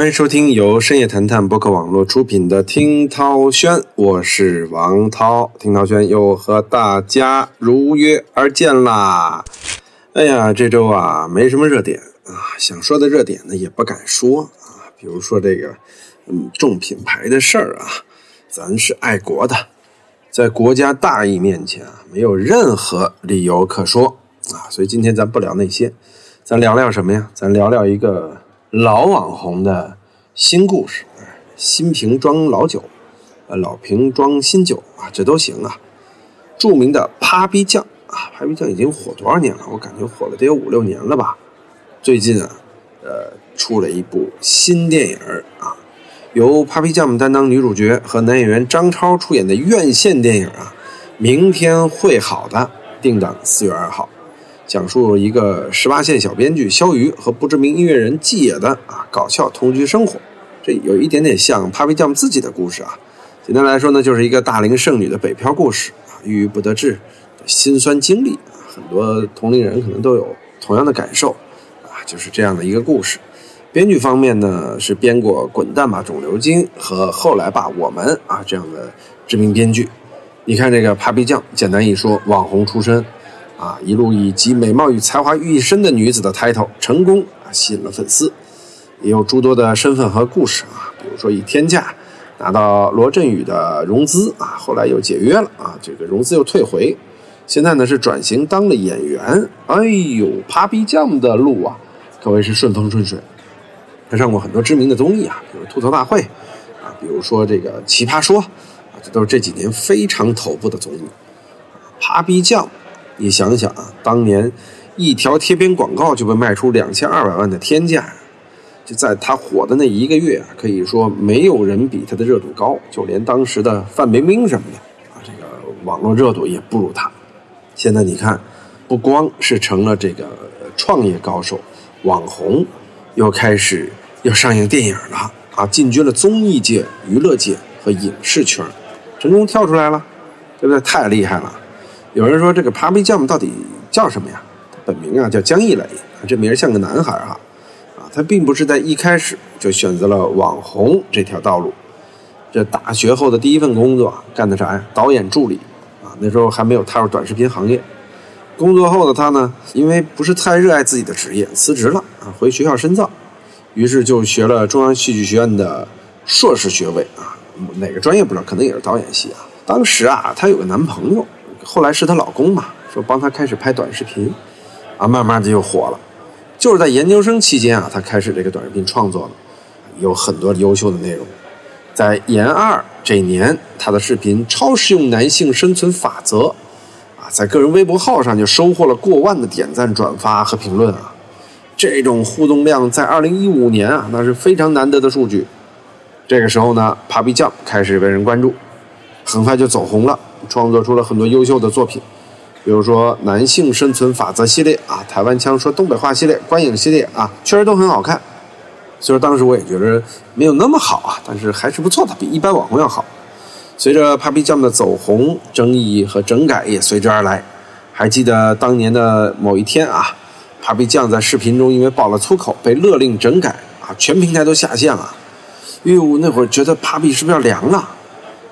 欢迎收听由深夜谈谈播客网络出品的《听涛轩》，我是王涛。听涛轩又和大家如约而见啦！哎呀，这周啊没什么热点啊，想说的热点呢也不敢说啊，比如说这个嗯重品牌的事儿啊，咱是爱国的，在国家大义面前啊，没有任何理由可说啊，所以今天咱不聊那些，咱聊聊什么呀？咱聊聊一个。老网红的新故事，新瓶装老酒，呃，老瓶装新酒啊，这都行啊。著名的 Papi 酱啊，Papi 酱已经火多少年了？我感觉火了得有五六年了吧。最近啊，呃，出了一部新电影啊，由 Papi 酱担当女主角和男演员张超出演的院线电影啊，明天会好的，定档四月二号。讲述一个十八线小编剧肖瑜和不知名音乐人季野的啊搞笑同居生活，这有一点点像 Papi 酱自己的故事啊。简单来说呢，就是一个大龄剩女的北漂故事啊，郁郁不得志的辛酸经历啊。很多同龄人可能都有同样的感受啊，就是这样的一个故事。编剧方面呢，是编过《滚蛋吧，肿瘤君》和《后来吧，我们》啊这样的知名编剧。你看这个 Papi 酱，简单一说，网红出身。啊，一路以集美貌与才华于一身的女子的 title 成功啊，吸引了粉丝，也有诸多的身份和故事啊，比如说以天价拿到罗振宇的融资啊，后来又解约了啊，这个融资又退回，现在呢是转型当了演员，哎呦，Papi 酱的路啊，可谓是顺风顺水，他上过很多知名的综艺啊，比如吐槽大会啊，比如说这个奇葩说啊，这都是这几年非常头部的综艺，Papi 酱。你想想啊，当年一条贴片广告就被卖出两千二百万的天价，就在他火的那一个月啊，可以说没有人比他的热度高，就连当时的范冰冰什么的啊，这个网络热度也不如他。现在你看，不光是成了这个创业高手、网红，又开始要上映电影了啊，进军了综艺界、娱乐界和影视圈，成功跳出来了，对不对？太厉害了。有人说这个 Papi 酱到底叫什么呀？本名啊叫江一磊，这名像个男孩哈，啊，他并不是在一开始就选择了网红这条道路。这大学后的第一份工作干的啥呀？导演助理啊，那时候还没有踏入短视频行业。工作后的他呢，因为不是太热爱自己的职业，辞职了啊，回学校深造，于是就学了中央戏剧学院的硕士学位啊，哪个专业不知道，可能也是导演系啊。当时啊，她有个男朋友。后来是她老公嘛，说帮她开始拍短视频，啊，慢慢的就火了。就是在研究生期间啊，她开始这个短视频创作了，有很多优秀的内容。在研二这一年，她的视频《超实用男性生存法则》，啊，在个人微博号上就收获了过万的点赞、转发和评论啊。这种互动量在二零一五年啊，那是非常难得的数据。这个时候呢，Papi 酱开始被人关注，很快就走红了。创作出了很多优秀的作品，比如说《男性生存法则》系列啊，台湾腔说东北话系列、观影系列啊，确实都很好看。虽然当时我也觉得没有那么好啊，但是还是不错的，比一般网红要好。随着 Papi 酱的走红，争议和整改也随之而来。还记得当年的某一天啊，Papi 酱在视频中因为爆了粗口被勒令整改啊，全平台都下线了。哟，那会儿觉得 Papi 是不是要凉了？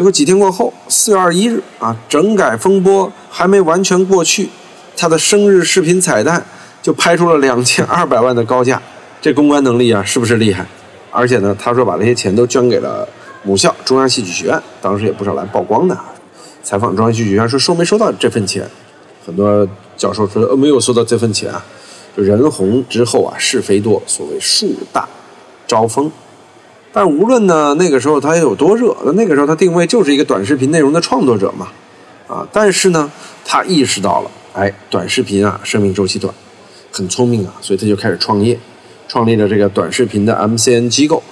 结果几天过后，四月二十一日啊，整改风波还没完全过去，他的生日视频彩蛋就拍出了两千二百万的高价，这公关能力啊，是不是厉害？而且呢，他说把这些钱都捐给了母校中央戏剧学院，当时也不少来曝光的。采访中央戏剧学院说收没收到这份钱？很多教授说呃没有收到这份钱啊。就人红之后啊，是非多，所谓树大招风。但无论呢，那个时候他有多热，那那个时候他定位就是一个短视频内容的创作者嘛，啊，但是呢，他意识到了，哎，短视频啊，生命周期短，很聪明啊，所以他就开始创业，创立了这个短视频的 MCN 机构，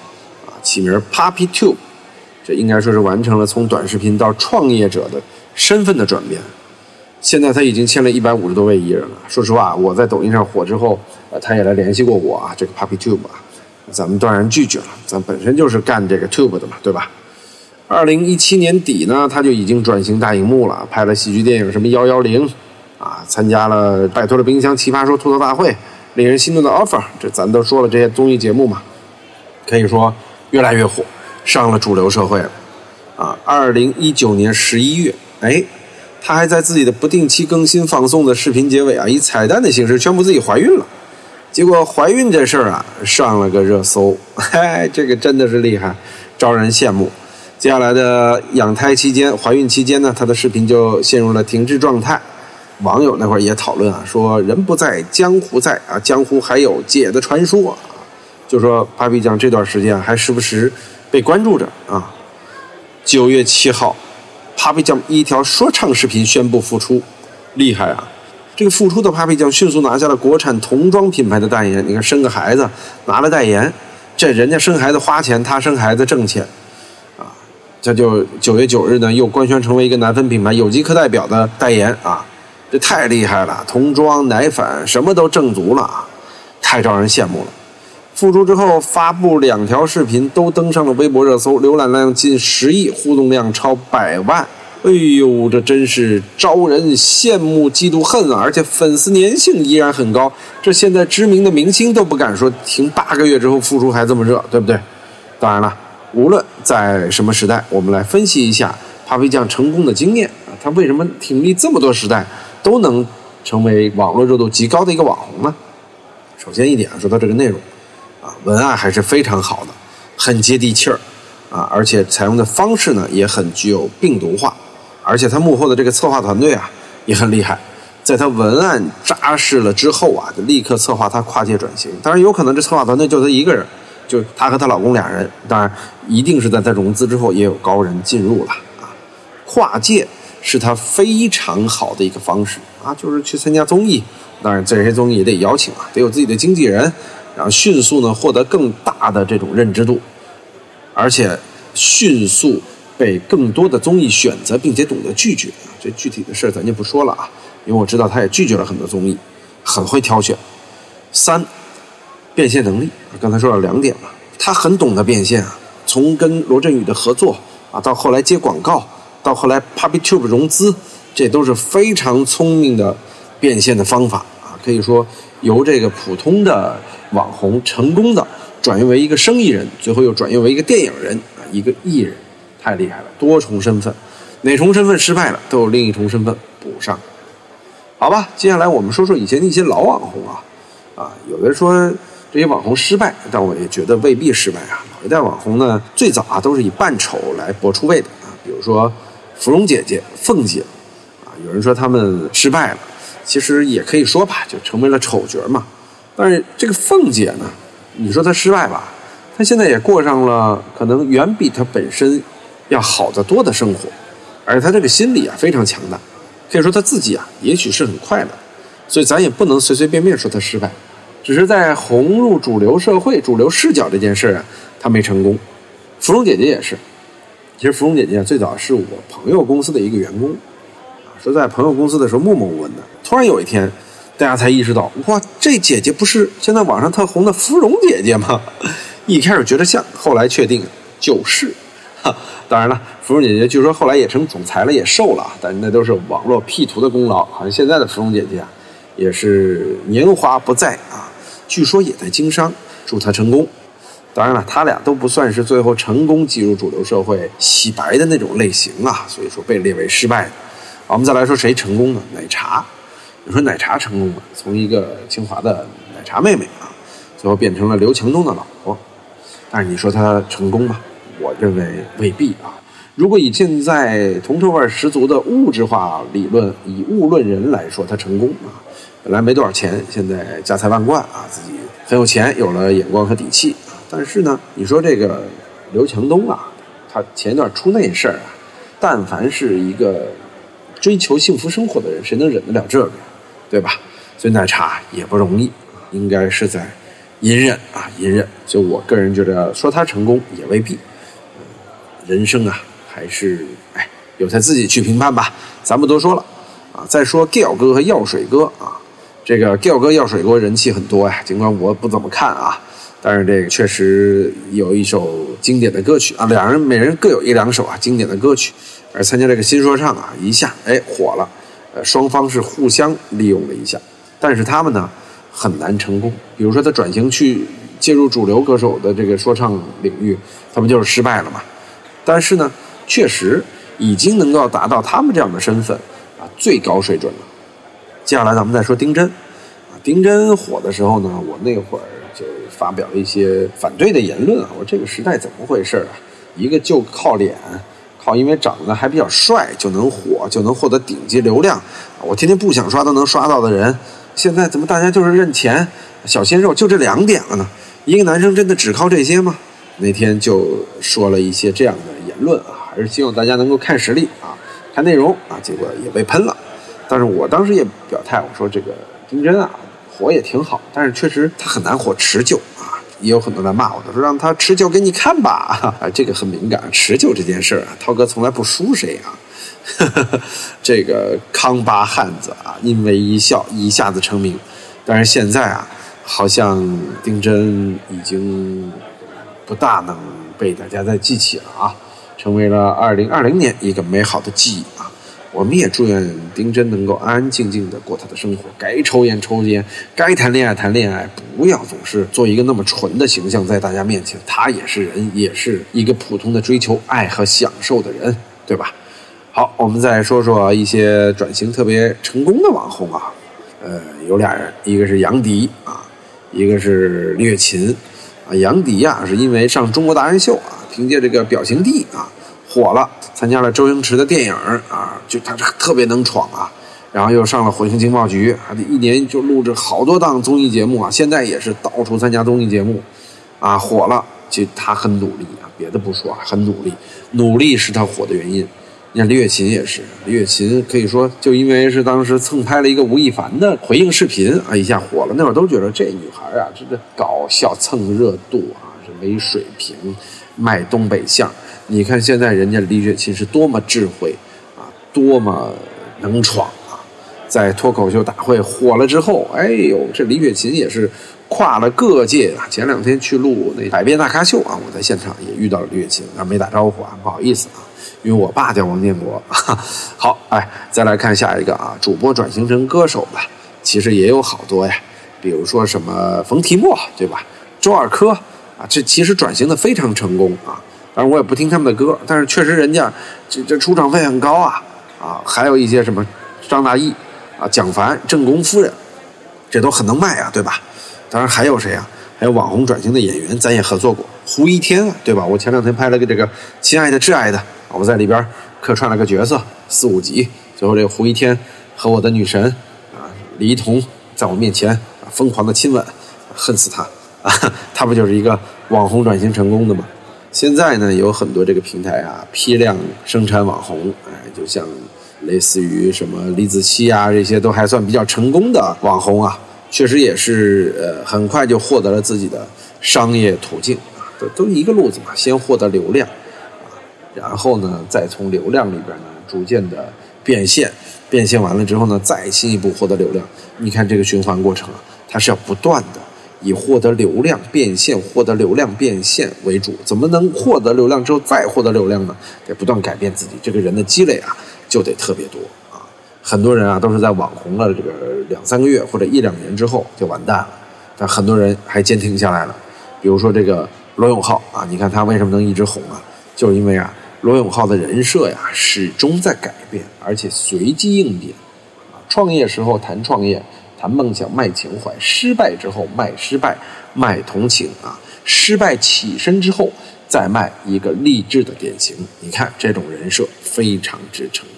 啊，起名 Papi Tube，这应该说是完成了从短视频到创业者的身份的转变。现在他已经签了一百五十多位艺人了。说实话，我在抖音上火之后，呃，他也来联系过我啊，这个 Papi Tube 啊。咱们断然拒绝了，咱本身就是干这个 Tube 的嘛，对吧？二零一七年底呢，他就已经转型大荧幕了，拍了喜剧电影什么幺幺零，啊，参加了拜托了冰箱奇葩说吐槽大会，令人心动的 offer，这咱都说了这些综艺节目嘛。可以说越来越火，上了主流社会了。啊，二零一九年十一月，哎，他还在自己的不定期更新放送的视频结尾啊，以彩蛋的形式宣布自己怀孕了。结果怀孕这事儿啊，上了个热搜，嗨，这个真的是厉害，招人羡慕。接下来的养胎期间、怀孕期间呢，她的视频就陷入了停滞状态。网友那会儿也讨论啊，说人不在江湖在啊，江湖还有姐的传说，就说 Papi 酱这段时间还时不时被关注着啊。九月七号，Papi 酱一条说唱视频宣布复出，厉害啊！这个复出的 Papi 酱迅速拿下了国产童装品牌的代言。你看，生个孩子拿了代言，这人家生孩子花钱，他生孩子挣钱啊！这就九月九日呢，又官宣成为一个奶粉品牌有机课代表的代言啊！这太厉害了，童装、奶粉什么都挣足了啊，太招人羡慕了。复出之后发布两条视频，都登上了微博热搜，浏览量近十亿，互动量超百万。哎呦，这真是招人羡慕、嫉妒、恨啊！而且粉丝粘性依然很高，这现在知名的明星都不敢说停八个月之后复出还这么热，对不对？当然了，无论在什么时代，我们来分析一下 Papi 酱成功的经验啊，他为什么挺立这么多时代？都能成为网络热度极高的一个网红呢。首先一点说到这个内容，啊，文案还是非常好的，很接地气儿，啊，而且采用的方式呢也很具有病毒化，而且他幕后的这个策划团队啊也很厉害，在他文案扎实了之后啊，就立刻策划他跨界转型。当然有可能这策划团队就他一个人，就他和她老公俩人，当然一定是在他融资之后也有高人进入了啊，跨界。是他非常好的一个方式啊，就是去参加综艺，当然这些综艺也得邀请啊，得有自己的经纪人，然后迅速呢获得更大的这种认知度，而且迅速被更多的综艺选择，并且懂得拒绝。这具体的事儿咱就不说了啊，因为我知道他也拒绝了很多综艺，很会挑选。三，变现能力，刚才说了两点了，他很懂得变现啊，从跟罗振宇的合作啊，到后来接广告。到后来，PapiTube 融资，这都是非常聪明的变现的方法啊！可以说，由这个普通的网红成功的转运为一个生意人，最后又转运为一个电影人啊，一个艺人，太厉害了，多重身份，哪重身份失败了，都有另一重身份补上。好吧，接下来我们说说以前的一些老网红啊，啊，有的说这些网红失败，但我也觉得未必失败啊。老一代网红呢，最早啊都是以扮丑来博出位的啊，比如说。芙蓉姐姐、凤姐，啊，有人说他们失败了，其实也可以说吧，就成为了丑角嘛。但是这个凤姐呢，你说她失败吧，她现在也过上了可能远比她本身要好得多的生活，而他这个心理啊非常强大，可以说他自己啊也许是很快乐，所以咱也不能随随便便说他失败，只是在红入主流社会、主流视角这件事啊，他没成功。芙蓉姐姐也是。其实芙蓉姐姐最早是我朋友公司的一个员工，说在朋友公司的时候默默无闻的。突然有一天，大家才意识到，哇，这姐姐不是现在网上特红的芙蓉姐姐吗？一开始觉得像，后来确定就是。当然了，芙蓉姐姐据说后来也成总裁了，也瘦了，但那都是网络 P 图的功劳。好像现在的芙蓉姐姐啊，也是年华不再啊，据说也在经商，祝她成功。当然了，他俩都不算是最后成功挤入主流社会洗白的那种类型啊，所以说被列为失败的。我们再来说谁成功呢？奶茶，你说奶茶成功了，从一个清华的奶茶妹妹啊，最后变成了刘强东的老婆。但是你说她成功吗？我认为未必啊。如果以现在铜臭味十足的物质化理论，以物论人来说，他成功啊。本来没多少钱，现在家财万贯啊，自己很有钱，有了眼光和底气。但是呢，你说这个刘强东啊，他前一段出那事儿啊，但凡是一个追求幸福生活的人，谁能忍得了这个，对吧？所以奶茶也不容易，应该是在隐忍啊，隐忍。就我个人觉得，说他成功也未必。人生啊，还是哎，由他自己去评判吧，咱不多说了啊。再说 Giao 哥和药水哥啊，这个 Giao 哥、药水哥人气很多呀，尽管我不怎么看啊。但是这个确实有一首经典的歌曲啊，两人每人各有一两首啊经典的歌曲，而参加这个新说唱啊，一下哎火了，呃双方是互相利用了一下，但是他们呢很难成功。比如说他转型去介入主流歌手的这个说唱领域，他不就是失败了吗。但是呢，确实已经能够达到他们这样的身份啊，最高水准了。接下来咱们再说丁真啊，丁真火的时候呢，我那会儿就发表一些反对的言论啊，我说这个时代怎么回事啊？一个就靠脸，靠因为长得还比较帅就能火，就能获得顶级流量，我天天不想刷都能刷到的人，现在怎么大家就是认钱、小鲜肉，就这两点了呢？一个男生真的只靠这些吗？那天就说了一些这样的言论啊，还是希望大家能够看实力啊，看内容啊，结果也被喷了。但是我当时也表态，我说这个丁真啊，火也挺好，但是确实他很难火持久啊。也有很多人骂我，他说让他持久给你看吧，啊，这个很敏感，持久这件事儿啊，涛哥从来不输谁啊。这个康巴汉子啊，因为一笑一下子成名，但是现在啊，好像丁真已经不大能被大家再记起了啊，成为了二零二零年一个美好的记忆啊。我们也祝愿丁真能够安安静静的过他的生活，该抽烟抽烟，该谈恋爱谈恋爱，不要总是做一个那么纯的形象在大家面前。他也是人，也是一个普通的追求爱和享受的人，对吧？好，我们再说说一些转型特别成功的网红啊，呃，有俩人，一个是杨迪啊，一个是李雪琴啊。杨迪呀，是因为上中国达人秀啊，凭借这个表情帝啊。火了，参加了周星驰的电影啊，就他这特别能闯啊，然后又上了火星情报局，还得一年就录制好多档综艺节目啊，现在也是到处参加综艺节目，啊，火了，就他很努力啊，别的不说啊，很努力，努力是他火的原因。你看李雪琴也是，李雪琴可以说就因为是当时蹭拍了一个吴亦凡的回应视频啊，一下火了，那会儿都觉得这女孩啊，这这搞笑蹭热度啊，是没水平，卖东北相。你看现在人家李雪琴是多么智慧啊，多么能闯啊！在脱口秀大会火了之后，哎呦，这李雪琴也是跨了各界啊。前两天去录那百变大咖秀啊，我在现场也遇到了李雪琴，但没打招呼啊，不好意思啊，因为我爸叫王建国。好，哎，再来看下一个啊，主播转型成歌手吧，其实也有好多呀，比如说什么冯提莫对吧？周二珂啊，这其实转型的非常成功啊。当然我也不听他们的歌，但是确实人家这这出场费很高啊啊！还有一些什么张大奕啊、蒋凡、正宫夫人，这都很能卖啊，对吧？当然还有谁啊？还有网红转型的演员，咱也合作过，胡一天啊，对吧？我前两天拍了个这个《亲爱的挚爱的》，我在里边客串了个角色，四五集，最后这个胡一天和我的女神啊李一桐在我面前啊疯狂的亲吻，恨死他啊！他不就是一个网红转型成功的吗？现在呢，有很多这个平台啊，批量生产网红，哎，就像类似于什么李子柒啊，这些都还算比较成功的网红啊，确实也是呃，很快就获得了自己的商业途径啊，都都一个路子嘛，先获得流量啊，然后呢，再从流量里边呢，逐渐的变现，变现完了之后呢，再进一步获得流量。你看这个循环过程啊，它是要不断的。以获得流量变现、获得流量变现为主，怎么能获得流量之后再获得流量呢？得不断改变自己，这个人的积累啊就得特别多。很多人啊都是在网红了这个两三个月或者一两年之后就完蛋了，但很多人还坚挺下来了。比如说这个罗永浩啊，你看他为什么能一直红啊？就是因为啊，罗永浩的人设呀始终在改变，而且随机应变。创业时候谈创业。谈梦想卖情怀，失败之后卖失败，卖同情啊！失败起身之后再卖一个励志的典型。你看这种人设非常之成功。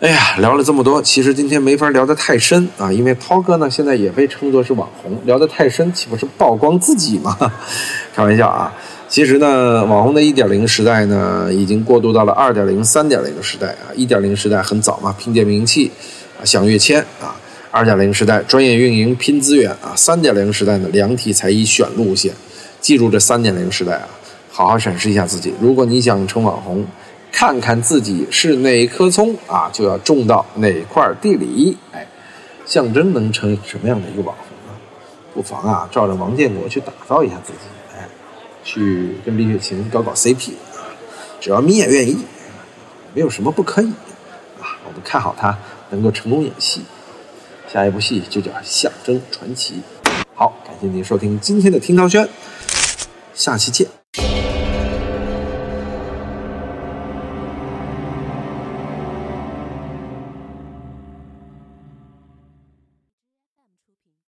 哎呀，聊了这么多，其实今天没法聊得太深啊，因为涛哥呢现在也被称作是网红，聊得太深岂不是曝光自己吗？开玩笑啊！其实呢，网红的一点零时代呢已经过渡到了二点零、三点零的时代啊。一点零时代很早嘛，凭借名气啊，享跃迁啊。二点零时代，专业运营拼资源啊；三点零时代呢，量体裁衣选路线。记住这三点零时代啊，好好审视一下自己。如果你想成网红，看看自己是哪棵葱啊，就要种到哪块地里。哎，象征能成什么样的一个网红呢？不妨啊，照着王建国去打造一下自己。哎，去跟李雪琴搞搞 CP 啊，只要你也愿意，没有什么不可以啊。我们看好他能够成功演戏。下一部戏就叫《象征传奇》。好，感谢您收听今天的听涛轩，下期见。